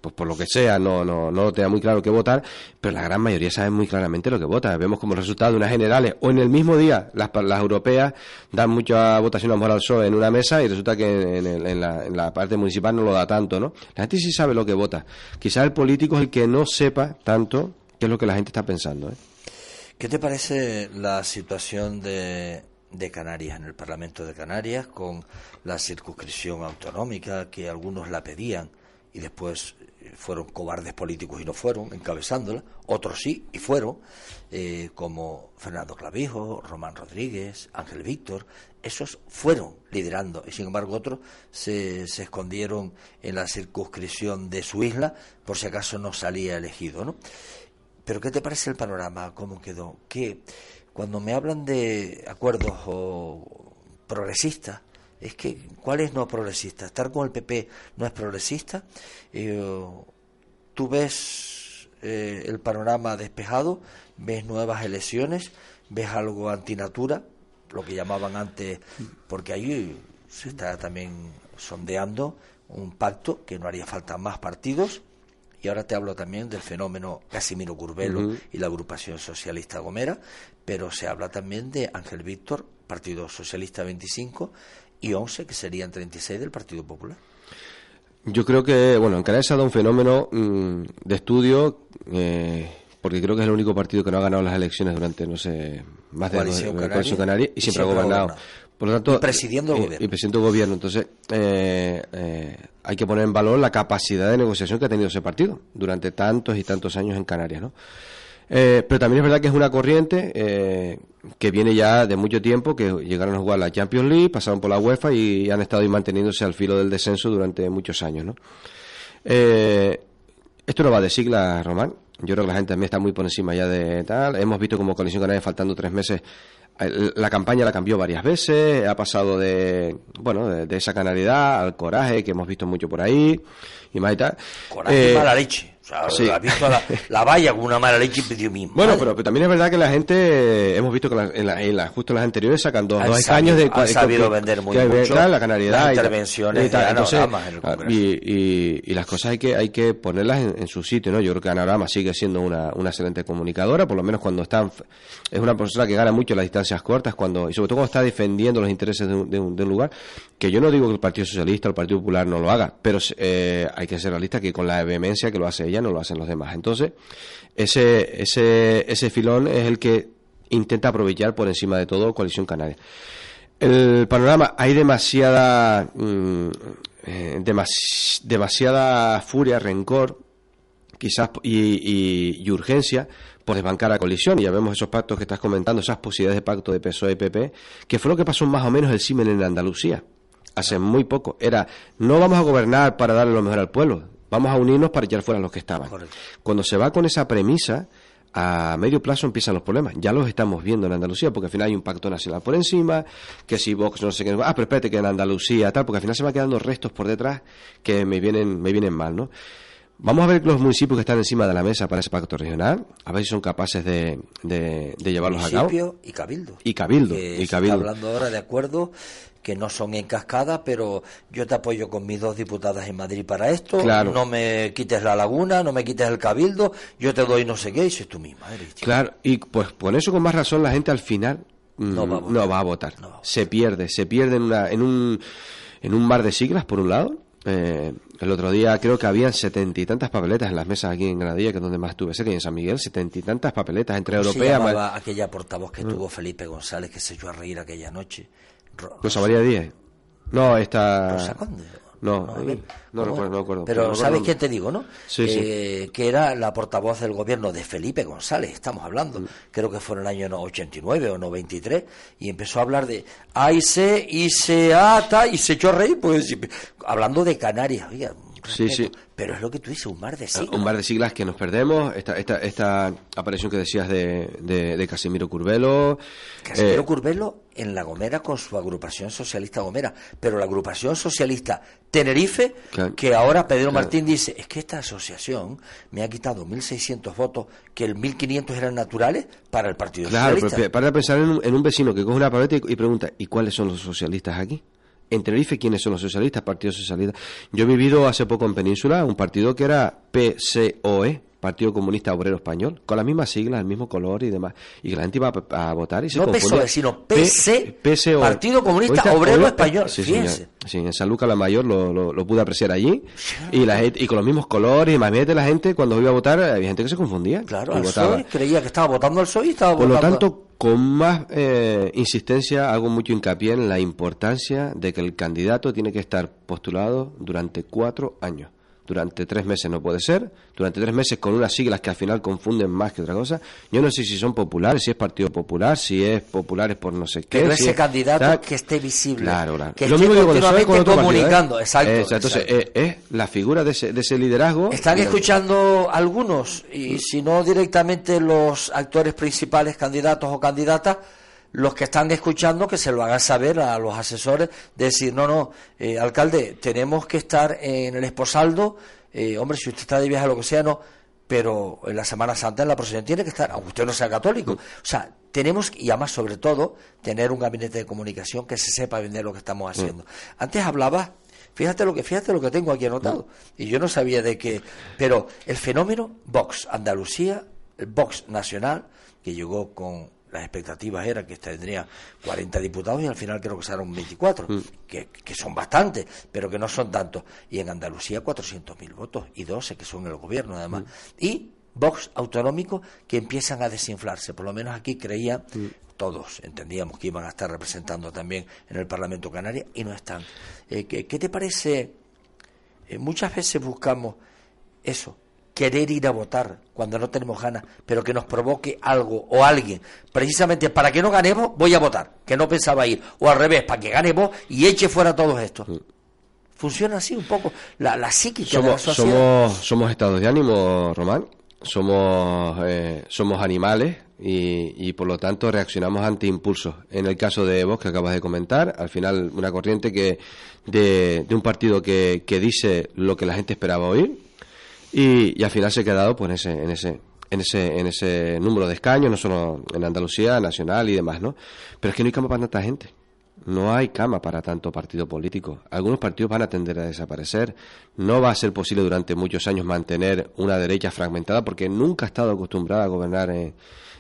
pues por lo que sea no no no tenga muy claro qué votar, pero la gran mayoría sabe muy claramente lo que vota. Vemos como resultado de unas generales o en el mismo día las las europeas dan mucha votación a lo al PSOE en una mesa y resulta que en, en, la, en la parte municipal no lo da tanto, ¿no? La gente sí sabe lo que vota. Quizás el político es el que no sepa tanto qué es lo que la gente está pensando. ¿eh? ¿Qué te parece la situación de, de Canarias, en el Parlamento de Canarias, con la circunscripción autonómica, que algunos la pedían y después fueron cobardes políticos y no fueron, encabezándola, otros sí y fueron, eh, como Fernando Clavijo, Román Rodríguez, Ángel Víctor, esos fueron liderando y sin embargo otros se, se escondieron en la circunscripción de su isla por si acaso no salía elegido, ¿no? Pero ¿qué te parece el panorama? ¿Cómo quedó? Que cuando me hablan de acuerdos o progresistas, es que ¿cuál es no progresista? Estar con el PP no es progresista. Eh, tú ves eh, el panorama despejado, ves nuevas elecciones, ves algo antinatura, lo que llamaban antes, porque ahí se está también sondeando un pacto que no haría falta más partidos. Y ahora te hablo también del fenómeno Casimiro Curbelo y la agrupación socialista Gomera, pero se habla también de Ángel Víctor, Partido Socialista 25, y 11, que serían 36 del Partido Popular. Yo creo que, bueno, en Canarias ha dado un fenómeno mm, de estudio, eh, porque creo que es el único partido que no ha ganado las elecciones durante, no sé, más de Coalición Canaria, y, siempre, ha gobernado. Por lo tanto, y presidiendo el gobierno. Y presidiendo el gobierno. Entonces, eh, eh, hay que poner en valor la capacidad de negociación que ha tenido ese partido durante tantos y tantos años en Canarias, ¿no? Eh, pero también es verdad que es una corriente eh, que viene ya de mucho tiempo, que llegaron a jugar la Champions League, pasaron por la UEFA y han estado ahí manteniéndose al filo del descenso durante muchos años. ¿no? Eh, esto no va de siglas, Román. Yo creo que la gente también está muy por encima ya de tal. Hemos visto como Coalición Canaria faltando tres meses la campaña la cambió varias veces, ha pasado de, bueno, de, esa canalidad al coraje que hemos visto mucho por ahí y más y tal. Coraje y mala leche sea, ha visto la, valla con una mala leche y pidió mismo. Bueno, pero, también es verdad que la gente, hemos visto que en, la, justo las anteriores sacan dos, dos años de... Ha sabido vender muy mucho. la canalidad. Las intervenciones y, tal, y, y, las cosas hay que hay que ponerlas en, su sitio, ¿no? Yo creo que Anorama sigue siendo una, una excelente comunicadora, por lo menos cuando están... Es una persona que gana mucho las distancias cortas, cuando y sobre todo cuando está defendiendo los intereses de un, de un, lugar, que yo no digo que el Partido Socialista o el Partido Popular no lo haga, pero eh, hay que ser realista que con la vehemencia que lo hace ella, no lo hacen los demás. Entonces, ese, ese, ese filón es el que intenta aprovechar por encima de todo Coalición Canaria. El panorama, hay demasiada, mm, eh, demasiada furia, rencor, quizás y, urgencia por desbancar la colisión. Y ya vemos esos pactos que estás comentando, esas posibilidades de pacto de PSOE-PP, que fue lo que pasó más o menos el Simen en Andalucía, hace muy poco. Era, no vamos a gobernar para darle lo mejor al pueblo, vamos a unirnos para echar fuera a los que estaban. Cuando se va con esa premisa, a medio plazo empiezan los problemas. Ya los estamos viendo en Andalucía, porque al final hay un pacto nacional por encima, que si Vox no sé qué, ah, pero espérate que en Andalucía tal, porque al final se van quedando restos por detrás que me vienen, me vienen mal, ¿no? Vamos a ver los municipios que están encima de la mesa para ese pacto regional, a ver si son capaces de, de, llevarlos a cabo. y Cabildo. Y Cabildo. y Cabildo. hablando ahora de acuerdo que no son en cascada, pero yo te apoyo con mis dos diputadas en Madrid para esto. No me quites la laguna, no me quites el cabildo, yo te doy no sé qué, y es tú misma. Claro, y pues por eso con más razón la gente al final mm, no va a votar. Se pierde, se pierde en, una, en, un, en un mar de siglas, por un lado. Eh, el otro día creo que habían setenta y tantas papeletas en las mesas aquí en Granadilla, que es donde más estuve, sé que en San Miguel, setenta y tantas papeletas entre europeas. aquella portavoz que mm. tuvo Felipe González que se echó a reír aquella noche? Rosa María Díez. No, esta... Rosa Conde. No, no, no, recuerdo, no recuerdo. Pero, ¿sabes quién te digo, no? Sí, eh, Que era la portavoz del gobierno de Felipe González, estamos hablando. Mm. Creo que fue en el año 89 o 93. Y empezó a hablar de AIC, ICA, y se echó a reír, pues, hablando de Canarias. Oiga, Sí, sí. Pero es lo que tú dices, un mar de siglas. Un mar de siglas que nos perdemos. Esta, esta, esta aparición que decías de, de, Casimiro Curvelo. Casimiro eh, Curvelo en La Gomera con su agrupación socialista Gomera. Pero la agrupación socialista Tenerife, que ahora Pedro Martín dice, es que esta asociación me ha quitado 1.600 votos, que el 1.500 eran naturales para el Partido Socialista. Claro, para pensar en un, en un, vecino que coge una paleta y pregunta, ¿y cuáles son los socialistas aquí? En Tenerife quiénes son los socialistas, Partido Socialista. Yo he vivido hace poco en Península un partido que era PCOE, Partido Comunista Obrero Español, con las mismas siglas, el mismo color y demás. Y que la gente iba a, votar y se No PSOE, sino PC, PCOE. Partido Comunista Obrero Español. Sí, sí, en San Lucas la Mayor lo, lo, pude apreciar allí. Y la y con los mismos colores, y más bien la gente cuando iba a votar, había gente que se confundía. Claro, creía que estaba votando al PSOE y estaba Por lo tanto, con más eh, insistencia hago mucho hincapié en la importancia de que el candidato tiene que estar postulado durante cuatro años durante tres meses no puede ser, durante tres meses con unas siglas que al final confunden más que otra cosa. Yo no sé si son populares, si es Partido Popular, si es populares por no sé qué. Pero ese candidato que esté visible. Claro, claro. Que Lo esté mismo continuamente comunicando, exacto, Entonces, eh, es la figura de ese, de ese liderazgo. Están escuchando algunos, y si no directamente los actores principales, candidatos o candidatas, los que están escuchando que se lo hagan saber a los asesores, decir, no, no, eh, alcalde, tenemos que estar en el esposaldo, eh, hombre, si usted está de viaje o lo que sea, no, pero en la Semana Santa en la procesión tiene que estar, aunque usted no sea católico. O sea, tenemos, y además sobre todo, tener un gabinete de comunicación que se sepa vender lo que estamos haciendo. Antes hablaba, fíjate lo que, fíjate lo que tengo aquí anotado, y yo no sabía de qué, pero el fenómeno Vox Andalucía, el Vox Nacional, que llegó con las expectativas eran que tendría 40 diputados y al final creo que serán 24, mm. que, que, son bastantes, pero que no son tantos. Y en Andalucía 400.000 votos y 12 que son el gobierno además. Mm. Y Vox autonómico que empiezan a desinflarse. Por lo menos aquí creían, mm. todos entendíamos que iban a estar representando también en el Parlamento Canaria y no están. Eh, ¿qué, te parece? Eh, muchas veces buscamos eso, querer ir a votar cuando no tenemos ganas, pero que nos provoque algo o alguien, precisamente para que no ganemos, voy a votar, que no pensaba ir, o al revés, para que ganemos y eche fuera todos estos. Funciona así un poco la, la psíquica somos, Somos, somos estados de ánimo, Román, somos, eh, somos animales y, y, por lo tanto reaccionamos ante impulsos. En el caso de vos que acabas de comentar, al final una corriente que de, de un partido que, que dice lo que la gente esperaba oír, y, al final se ha quedado pues, en, ese, en, ese, en, ese, en ese número de escaños, no solo en Andalucía, nacional y demás, ¿no? Pero es que no hay cama para tanta gente. No hay cama para tanto partido político. Algunos partidos van a tender a desaparecer. No va a ser posible durante muchos años mantener una derecha fragmentada porque nunca ha estado acostumbrada a gobernar en,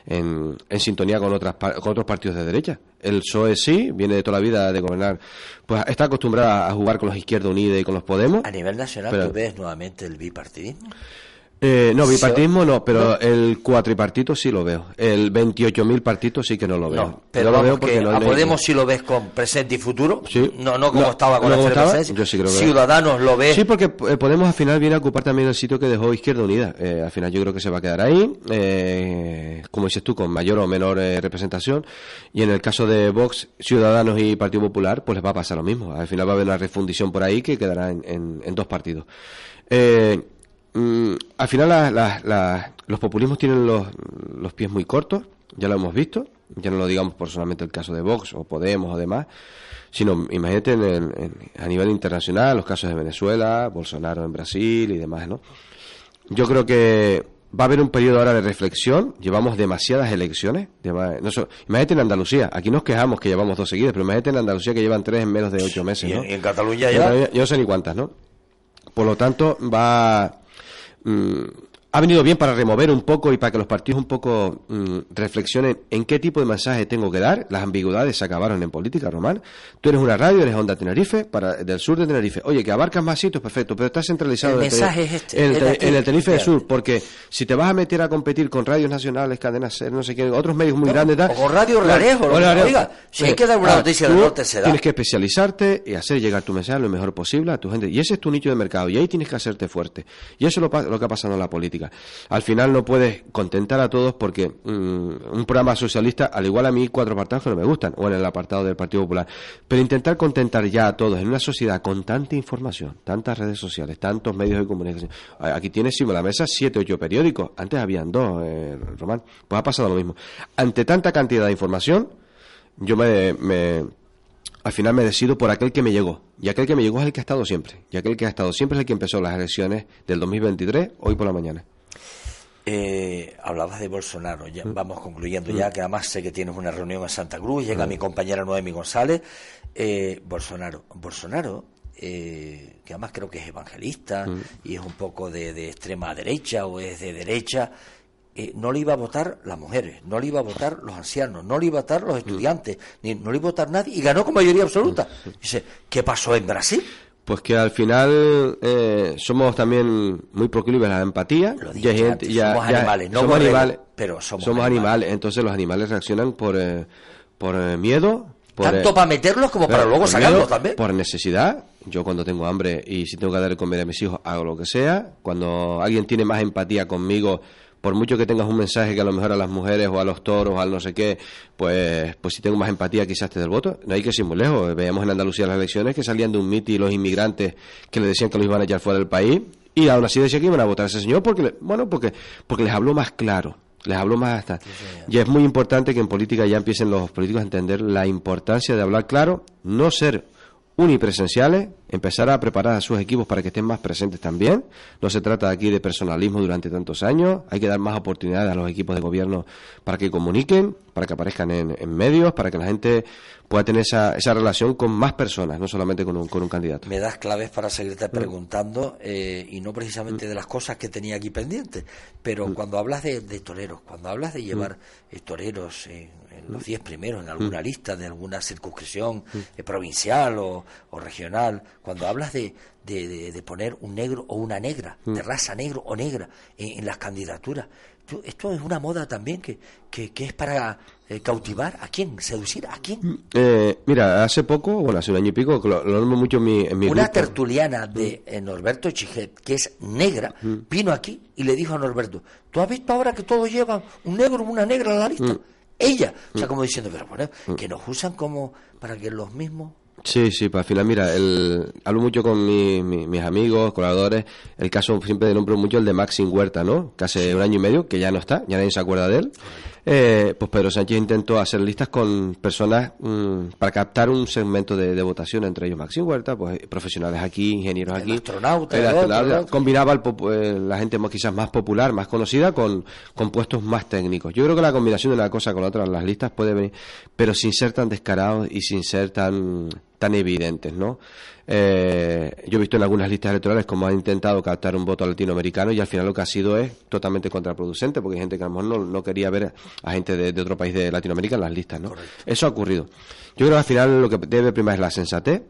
en, en sintonía con, otras, con otros partidos de derecha. El PSOE sí, viene de toda la vida de gobernar, pues está acostumbrada a jugar con los Izquierda Unida y con los Podemos. A nivel nacional, ¿tú ves nuevamente el bipartidismo? Eh, no, bipartismo no, pero el cuatripartito sí lo veo. El 28.000 partidos sí que no lo veo. No, pero lo veo porque no, a Podemos sí lo ves con presente y futuro. Sí. No, no como estaba con la. Yo sí creo que Ciudadanos lo ve. Sí, porque eh, Podemos al final viene a ocupar también el sitio que dejó Izquierda Unida. Eh, al final yo creo que se va a quedar ahí, eh, como dices tú, con mayor o menor eh, representación. Y en el caso de Vox, Ciudadanos y Partido Popular, pues les va a pasar lo mismo. Al final va a haber una refundición por ahí que quedará en, en dos partidos. Eh, Mm, al final los populismos tienen los, los, pies muy cortos, ya lo hemos visto, ya no lo digamos por solamente el caso de Vox o Podemos o demás, sino imagínate a nivel internacional los casos de Venezuela, Bolsonaro en Brasil y demás, ¿no? Yo creo que va a haber un periodo ahora de reflexión, llevamos demasiadas elecciones, imagínate en Andalucía, aquí nos quejamos que llevamos dos seguidas, pero imagínate en Andalucía que llevan tres en menos de ocho meses, ¿no? Y en, Cataluña ya... yo no sé ni cuántas, ¿no? Por lo tanto, va Mm, ha venido bien para remover un poco y para que los partidos un poco mm, reflexionen en qué tipo de mensaje tengo que dar. Las ambigüedades se acabaron en política, Román. Tú eres una radio, eres Onda Tenerife, para, del sur de Tenerife. Oye, que abarcas más sitios, perfecto, pero estás centralizado el mensaje es este, en, el, Tenerife del Sur, porque si te vas a meter a competir con radios nacionales, cadenas, no sé qué, otros medios muy grandes, o con Radio Rarejo, oiga, si hay que dar una noticia del norte, se da. Tienes que especializarte y hacer llegar tu mensaje lo mejor posible a tu gente. Y ese es tu nicho de mercado, y ahí tienes que hacerte fuerte. Y eso es lo, lo que ha pasado en la política. Al final no puedes contentar a todos porque mm, un programa socialista, al igual a mí, cuatro apartados que no me gustan, o en el apartado del Partido Popular. Pero intentar contentar ya a todos en una sociedad con tanta información, tantas redes sociales, tantos medios de comunicación. Aquí tienes encima la mesa siete, ocho periódicos. Antes habían dos, eh, Román. Pues ha pasado lo mismo. Ante tanta cantidad de información, yo me al final me decido por aquel que me llegó. Y aquel que me llegó es el que ha estado siempre. Y aquel que ha estado siempre es el que empezó las elecciones del 2023, hoy por la mañana. Eh, hablabas de Bolsonaro, ya mm. vamos concluyendo ya, mm. que además sé que tienes una reunión en Santa Cruz, llega mm. mi compañera Noemi González. Eh, Bolsonaro, Bolsonaro, eh, que además creo que es evangelista y es un poco de, extrema derecha o es de derecha, no le iba a votar las mujeres, no le iba a votar los ancianos, no le iba a votar los estudiantes, ni, no le iba a votar nadie y ganó con mayoría absoluta. Dice, ¿qué pasó en Brasil? Pues que al final eh, somos también muy proclives a la empatía. somos animales, no somos animales, pero somos, animales. Entonces los animales reaccionan por, eh, por eh, miedo. Tanto para meterlos como para luego sacarlos también. Por necesidad. Yo cuando tengo hambre y si tengo que dar comer a mis hijos, hago lo que sea. Cuando alguien tiene más empatía conmigo por mucho que tengas un mensaje que a lo mejor a las mujeres o a los toros o al no sé qué, pues, pues si tengo más empatía quizás te del voto. No hay que ir muy lejos. Veíamos en Andalucía las elecciones que salían de un miti los inmigrantes que le decían que los iban a echar fuera del país y aún así decían que iban a votar a ese señor porque, bueno, porque, porque les habló más claro. Les habló más hasta. y es muy importante que en política ya empiecen los políticos a entender la importancia de hablar claro, no ser unipresenciales, empezar a preparar a sus equipos para que estén más presentes también. No se trata aquí de personalismo durante tantos años, hay que dar más oportunidades a los equipos de gobierno para que comuniquen, para que aparezcan en, medios, para que la gente pueda tener esa, esa relación con más personas, no solamente con un, con un candidato. Me das claves para seguirte mm. preguntando, eh, y no precisamente de las cosas que tenía aquí pendientes, pero mm. cuando hablas de, toreros, cuando hablas de llevar mm. eh, toreros en los diez primeros en alguna lista de alguna circunscripción eh, provincial o, regional, cuando hablas de, de, poner un negro o una negra, de raza negro o negra en, las candidaturas, esto es una moda también que, que, es para eh, cautivar a quién, seducir a quién. Eh, mira, hace poco, bueno, hace un año y pico, lo, lo mucho en mi, en Una tertuliana de Norberto Chiget, que es negra, vino aquí y le dijo a Norberto, ¿tú has visto ahora que todos llevan un negro o una negra en la lista? Ella. O sea, mm. como diciendo, pero bueno, mm. que nos usan como para que los mismos Sí, sí, para al final, mira, el, hablo mucho con mis amigos, colaboradores, el caso siempre de nombro mucho el de Maxim Huerta, ¿no? Que hace un año y medio, que ya no está, ya nadie se acuerda de él. Eh, pues Pedro Sánchez intentó hacer listas con personas mm, para captar un segmento de, votación, entre ellos Maxim Huerta, pues profesionales aquí, ingenieros aquí. Astronautas. combinaba eh, la gente quizás más popular, más conocida, con, con puestos más técnicos. Yo creo que la combinación de una cosa con la otra en las listas puede venir, pero sin ser tan descarados y sin ser tan tan evidentes, ¿no? Eh, yo he visto en algunas listas electorales cómo han intentado captar un voto latinoamericano y al final lo que ha sido es totalmente contraproducente porque hay gente que a lo mejor no, quería ver a gente de, otro país de Latinoamérica en las listas, ¿no? Eso ha ocurrido. Yo creo que al final lo que debe primar es la sensatez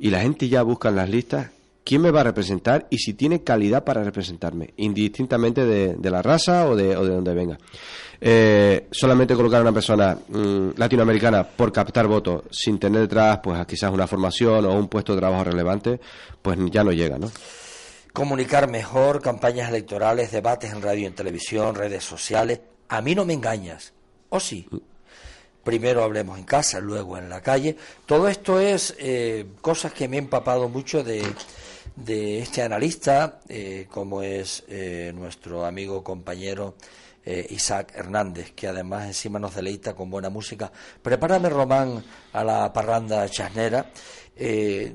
y la gente ya busca en las listas quién me va a representar y si tiene calidad para representarme, indistintamente de, la raza o de, o de donde venga. Eh, solamente colocar a una persona mm, latinoamericana por captar votos sin tener detrás, pues quizás una formación o un puesto de trabajo relevante, pues ya no llega, ¿no? Comunicar mejor, campañas electorales, debates en radio y en televisión, redes sociales. A mí no me engañas, ¿o sí? Primero hablemos en casa, luego en la calle. Todo esto es eh, cosas que me he empapado mucho de, de este analista, eh, como es nuestro amigo compañero eh, Isaac Hernández, que además encima nos deleita con buena música. Prepárame, Román, a la parranda chasnera. Eh,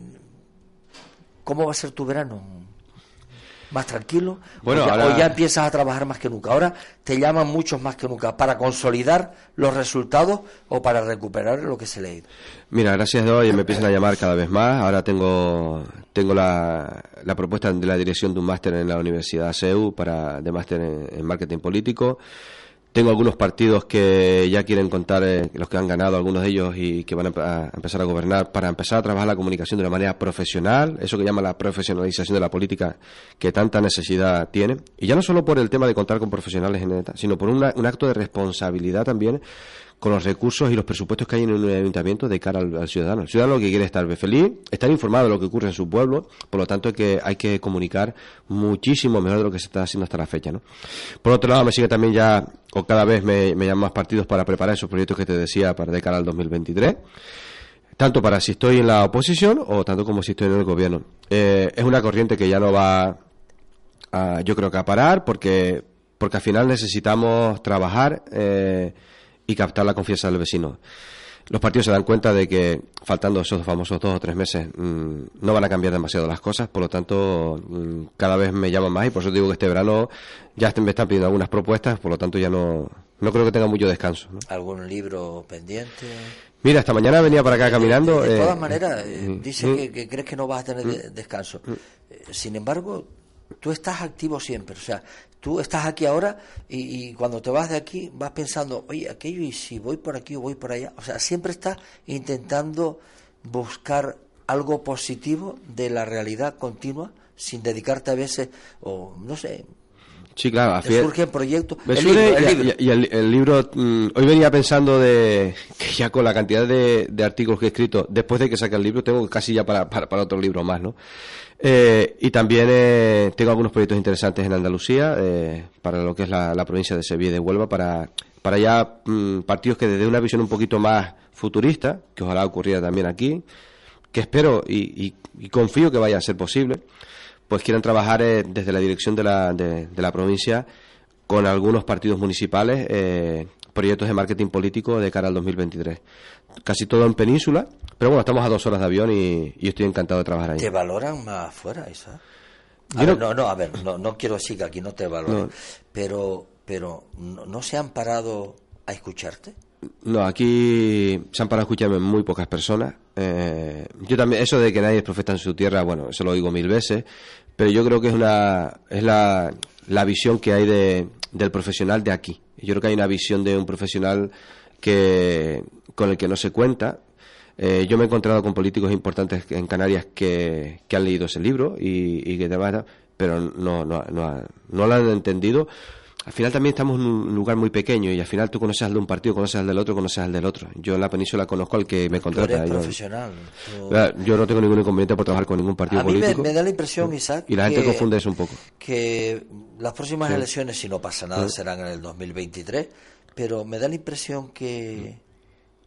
¿Cómo va a ser tu verano? Más tranquilo, bueno, o, ya, empiezas a trabajar más que nunca. Ahora te llaman muchos más que nunca para consolidar los resultados o para recuperar lo que se le ha ido. Mira, gracias a Dios me empiezan a llamar cada vez más. Ahora tengo tengo la, la propuesta de la dirección de un máster en la Universidad CEU para de máster en marketing político. Tengo algunos partidos que ya quieren contar eh, los que han ganado, algunos de ellos, y que van a, empezar a gobernar para empezar a trabajar la comunicación de una manera profesional, eso que llama la profesionalización de la política que tanta necesidad tiene. Y ya no solo por el tema de contar con profesionales en ETA, sino por un acto de responsabilidad también con los recursos y los presupuestos que hay en un ayuntamiento de cara al, ciudadano. El ciudadano que quiere estar feliz, estar informado de lo que ocurre en su pueblo, por lo tanto que hay que comunicar muchísimo mejor de lo que se está haciendo hasta la fecha. ¿no? Por otro lado, me sigue también ya, o cada vez me, llaman más partidos para preparar esos proyectos que te decía para de cara al 2023 tanto para si estoy en la oposición o tanto como si estoy en el gobierno. Eh, es una corriente que ya no va, a, yo creo que a parar porque porque al final necesitamos trabajar eh, y captar la confianza del vecino. Los partidos se dan cuenta de que, faltando esos famosos dos o tres meses, mm, no van a cambiar demasiado las cosas, por lo tanto, mm, cada vez me llaman más y por eso digo que este verano ya me están pidiendo algunas propuestas, por lo tanto ya no, no creo que tenga mucho descanso. ¿Algún libro pendiente? Mira, esta mañana venía para acá caminando. De, todas eh, maneras, eh, mm, dice que, crees que no vas a tener descanso. Eh, sin embargo, tú estás activo siempre. O sea, Tú estás aquí ahora y, cuando te vas de aquí vas pensando, oye, aquello y si voy por aquí o voy por allá. O sea, siempre estás intentando buscar algo positivo de la realidad continua sin dedicarte a veces, o no sé, Sí, claro. surgen proyectos. Y, el, libro, hoy venía pensando de que ya con la cantidad de, artículos que he escrito, después de que saque el libro, tengo casi ya para, para, otro libro más, ¿no? Eh, y también eh, tengo algunos proyectos interesantes en Andalucía, eh, para lo que es la, provincia de Sevilla y de Huelva, para, para ya mm, partidos que desde una visión un poquito más futurista, que ojalá ocurriera también aquí, que espero y confío que vaya a ser posible pues quieran trabajar eh, desde la dirección de la, de, la provincia con algunos partidos municipales eh, proyectos de marketing político de cara al 2023. Casi todo en península, pero bueno, estamos a dos horas de avión y, estoy encantado de trabajar ahí. ¿Te valoran más fuera, Isa? no, no, a ver, no, no quiero decir que aquí no te valoren, pero, pero ¿no, se han parado a escucharte? No, aquí se han parado a escucharme muy pocas personas. Eh, yo también, eso de que nadie es profeta en su tierra, bueno, eso lo digo mil veces pero yo creo que es, una, es la, la visión que hay de, del profesional de aquí. Yo creo que hay una visión de un profesional que, con el que no se cuenta. Eh, yo me he encontrado con políticos importantes en Canarias que, que han leído ese libro y, y que demás, pero no, no, no, no lo han entendido al final también estamos en un lugar muy pequeño y al final tú conoces al de un partido, conoces al del otro, conoces al del otro. Yo en la península conozco al que me contrata. Tú profesional. Yo no tengo ningún inconveniente por trabajar con ningún partido político. A mí me, da la impresión, Isaac, y la gente confunde eso un poco. Que las próximas elecciones, si no pasa nada, serán en el 2023, pero me da la impresión que,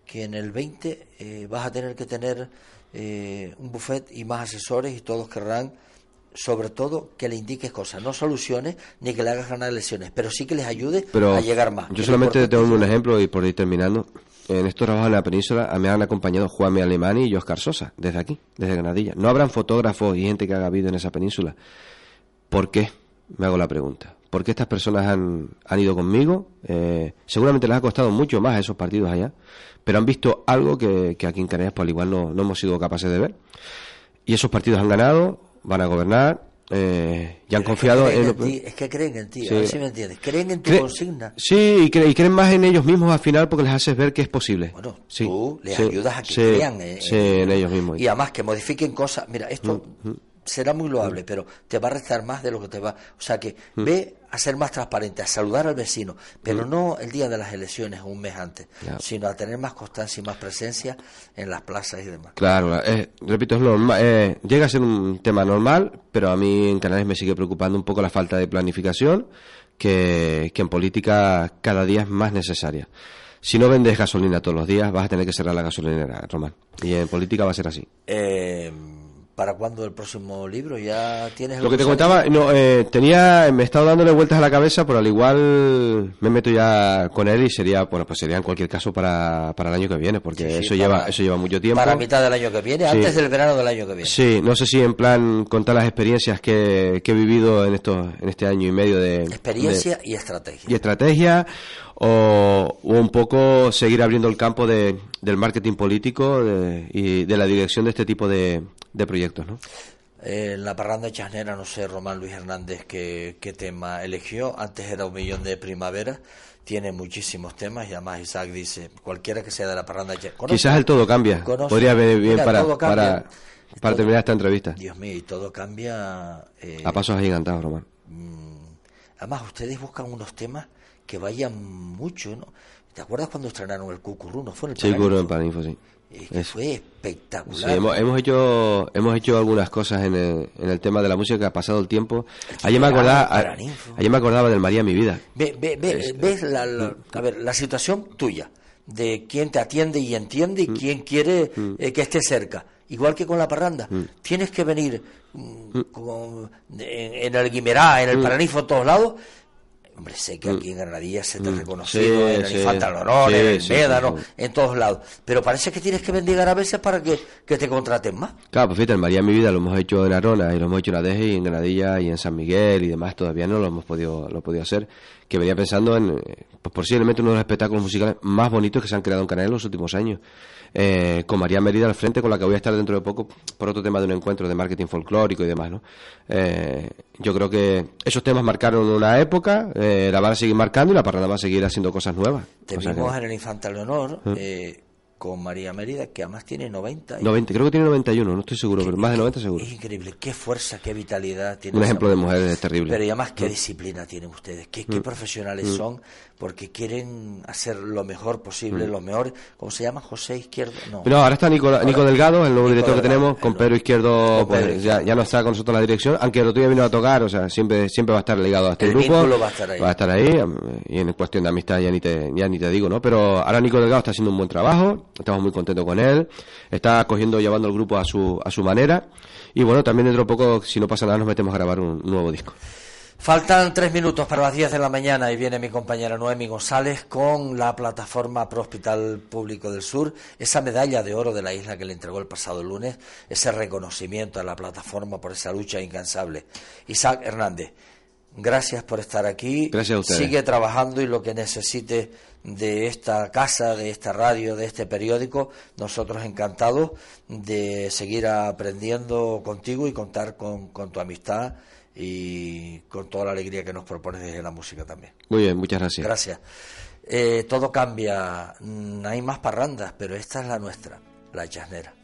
que en el 20 eh, vas a tener que tener eh, un buffet y más asesores y todos querrán sobre todo que le indiques cosas, no soluciones ni que le hagas ganar lesiones, pero sí que les ayude a llegar más. Yo solamente tengo un ejemplo y por ir terminando. En estos trabajos en la península me han acompañado Juanme Alemani y Oscar Sosa, desde aquí, desde Granadilla. No habrán fotógrafos y gente que haga vida en esa península. ¿Por qué? Me hago la pregunta. ¿Por qué estas personas han, han ido conmigo? Eh, seguramente les ha costado mucho más a esos partidos allá, pero han visto algo que, aquí en Canarias, pues al igual no, no hemos sido capaces de ver. Y esos partidos han ganado, van a gobernar eh, y han confiado en, ti, es que creen en ti, a ver si me entiendes, creen en tu consigna. Sí, y, creen más en ellos mismos al final porque les haces ver que es posible. Bueno, tú les ayudas a que crean en ellos mismos. Y además que modifiquen cosas. Mira, esto, mm, mm. será muy loable, pero te va a restar más de lo que te va. O sea que mm. ve a ser más transparente, a saludar al vecino, pero mm. no el día de las elecciones un mes antes, sino a tener más constancia y más presencia en las plazas y demás. Claro, eh, repito, es normal, eh, llega a ser un tema normal, pero a mí en Canales me sigue preocupando un poco la falta de planificación, que, que en política cada día es más necesaria. Si no vendes gasolina todos los días, vas a tener que cerrar la gasolinera, Román. Y en política va a ser así. Eh, ¿Para cuándo el próximo libro? ¿Ya tienes Lo que te contaba, no, eh, tenía, me he estado dándole vueltas a la cabeza, pero al igual me meto ya con él y sería, bueno, pues sería en cualquier caso para, para el año que viene, porque eso lleva eso lleva mucho tiempo. Para mitad del año que viene, antes del verano del año que viene. Sí, no sé si en plan contar las experiencias que, que he vivido en estos en este año y medio de experiencia y estrategia. Y estrategia o, un poco seguir abriendo el campo de, del marketing político y de la dirección de este tipo de, de proyectos, ¿no? Eh, la parranda chasnera, no sé, Román Luis Hernández qué, qué tema eligió. Antes era un millón de primavera. Tiene muchísimos temas y además Isaac dice, cualquiera que sea de la parranda chasnera. Quizás el todo cambia. Podría venir bien para, para, para terminar esta entrevista. Dios mío, y todo cambia. Eh, A pasos agigantados, Román. Mm, además, ustedes buscan unos temas que vayan mucho, ¿no? ¿Te acuerdas cuando estrenaron el Cucurú? ¿No fue en el Sí, en Paraninfo, sí. Fue espectacular. Sí, hemos, hecho hemos hecho algunas cosas en el, en el tema de la música que ha pasado el tiempo. Ayer me acordaba ayer me acordaba del María mi vida. Ve, ve, ves la, a ver, la situación tuya de quién te atiende y entiende y mm. quién quiere mm. eh, que esté cerca. Igual que con la parranda. Mm. Tienes que venir en, el Guimerá, en el Paraninfo, en todos lados, Hombre, sé que aquí en Granadilla se te ha mm. reconocido, en el Infanta el Honor, en el Médano, en todos lados. Pero parece que tienes que bendigar a veces para que, te contraten más. Claro, pues fíjate, en María mi vida lo hemos hecho en Arona y lo hemos hecho en Adeje y en Granadilla y en San Miguel y demás todavía no lo hemos podido, lo podido hacer. Que venía pensando en, pues posiblemente uno de los espectáculos musicales más bonitos que se han creado en Canadá en los últimos años. Eh, con María Merida al frente, con la que voy a estar dentro de poco por otro tema de un encuentro de marketing folclórico y demás, ¿no? Eh, yo creo que esos temas marcaron una época, eh, la van a seguir marcando y la parranda va a seguir haciendo cosas nuevas. Te vimos en el Infante Leonor, ¿Mm? Con María Mérida, que además tiene 90. 90, creo que tiene 91, no estoy seguro, pero más de 90 seguro. Es increíble, qué fuerza, qué vitalidad tiene. Un ejemplo de mujer es terrible. Pero además, qué mm. disciplina tienen ustedes, qué, qué mm. profesionales mm. son, porque quieren hacer lo mejor posible, lo mejor. ¿Cómo se llama? José Izquierdo. No, pero ahora está Nico, Nico Delgado, el nuevo director que tenemos, con Pedro Izquierdo, pues, ya, ya, no está con nosotros en la dirección, aunque el otro día vino a tocar, o sea, siempre siempre va a estar ligado a este grupo. Va a estar ahí. Va a estar ahí, y en cuestión de amistad ya ni te, ya ni te digo, ¿no? Pero ahora Nico Delgado está haciendo un buen trabajo, estamos muy contentos con él, está cogiendo, llevando el grupo a su, a su manera. Y bueno, también dentro de poco, si no pasa nada, nos metemos a grabar un, nuevo disco. Faltan tres minutos para las diez de la mañana y viene mi compañera Noemi González con la plataforma Pro Hospital Público del Sur, esa medalla de oro de la isla que le entregó el pasado lunes, ese reconocimiento a la plataforma por esa lucha incansable. Isaac Hernández, gracias por estar aquí. Gracias a usted. Sigue trabajando y lo que necesite de esta casa, de esta radio, de este periódico. Nosotros encantados de seguir aprendiendo contigo y contar con, tu amistad y con toda la alegría que nos propones desde la música también. Muy bien, muchas gracias. Gracias. Eh, todo cambia, mm, hay más parrandas, pero esta es la nuestra, la chasnera.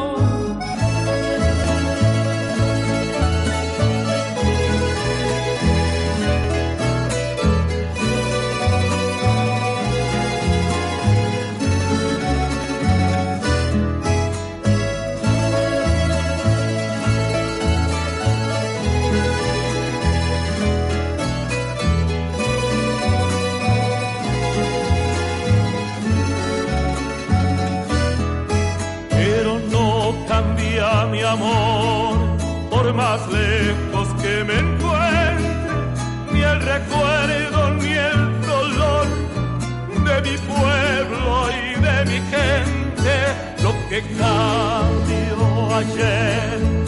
Por más lejos que me encuentre, ni el recuerdo ni el dolor de mi pueblo y de mi gente. Lo que cambió ayer